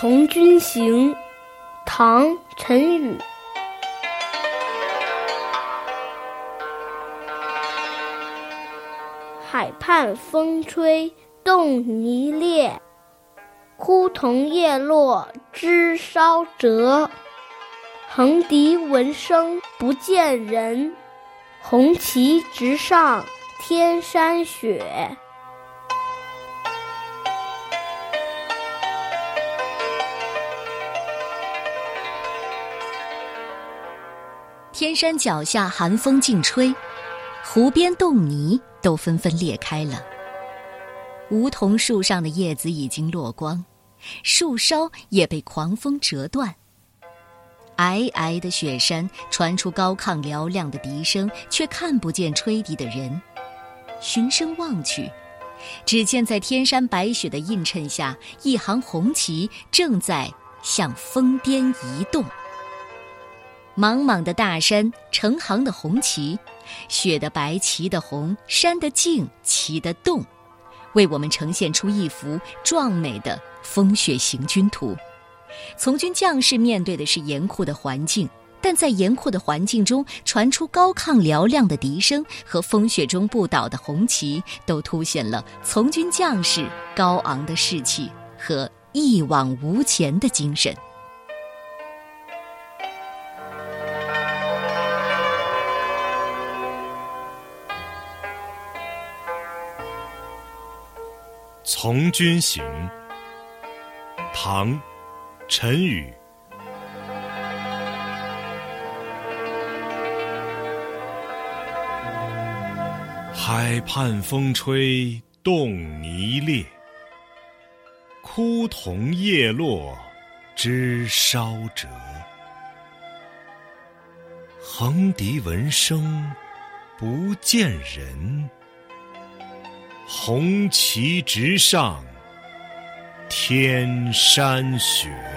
从军行，唐·陈宇。海畔风吹动泥裂，枯桐叶落枝梢折。横笛闻声不见人，红旗直上天山雪。天山脚下寒风劲吹，湖边冻泥都纷纷裂开了。梧桐树上的叶子已经落光，树梢也被狂风折断。皑皑的雪山传出高亢嘹亮的笛声，却看不见吹笛的人。循声望去，只见在天山白雪的映衬下，一行红旗正在向峰巅移动。茫茫的大山，成行的红旗，雪的白，旗的红，山的静，旗的动，为我们呈现出一幅壮美的风雪行军图。从军将士面对的是严酷的环境，但在严酷的环境中传出高亢嘹亮的笛声和风雪中不倒的红旗，都凸显了从军将士高昂的士气和一往无前的精神。从军行，唐·陈宇。海畔风吹动泥裂，枯桐叶落枝梢折。横笛闻声不见人。红旗直上天山雪。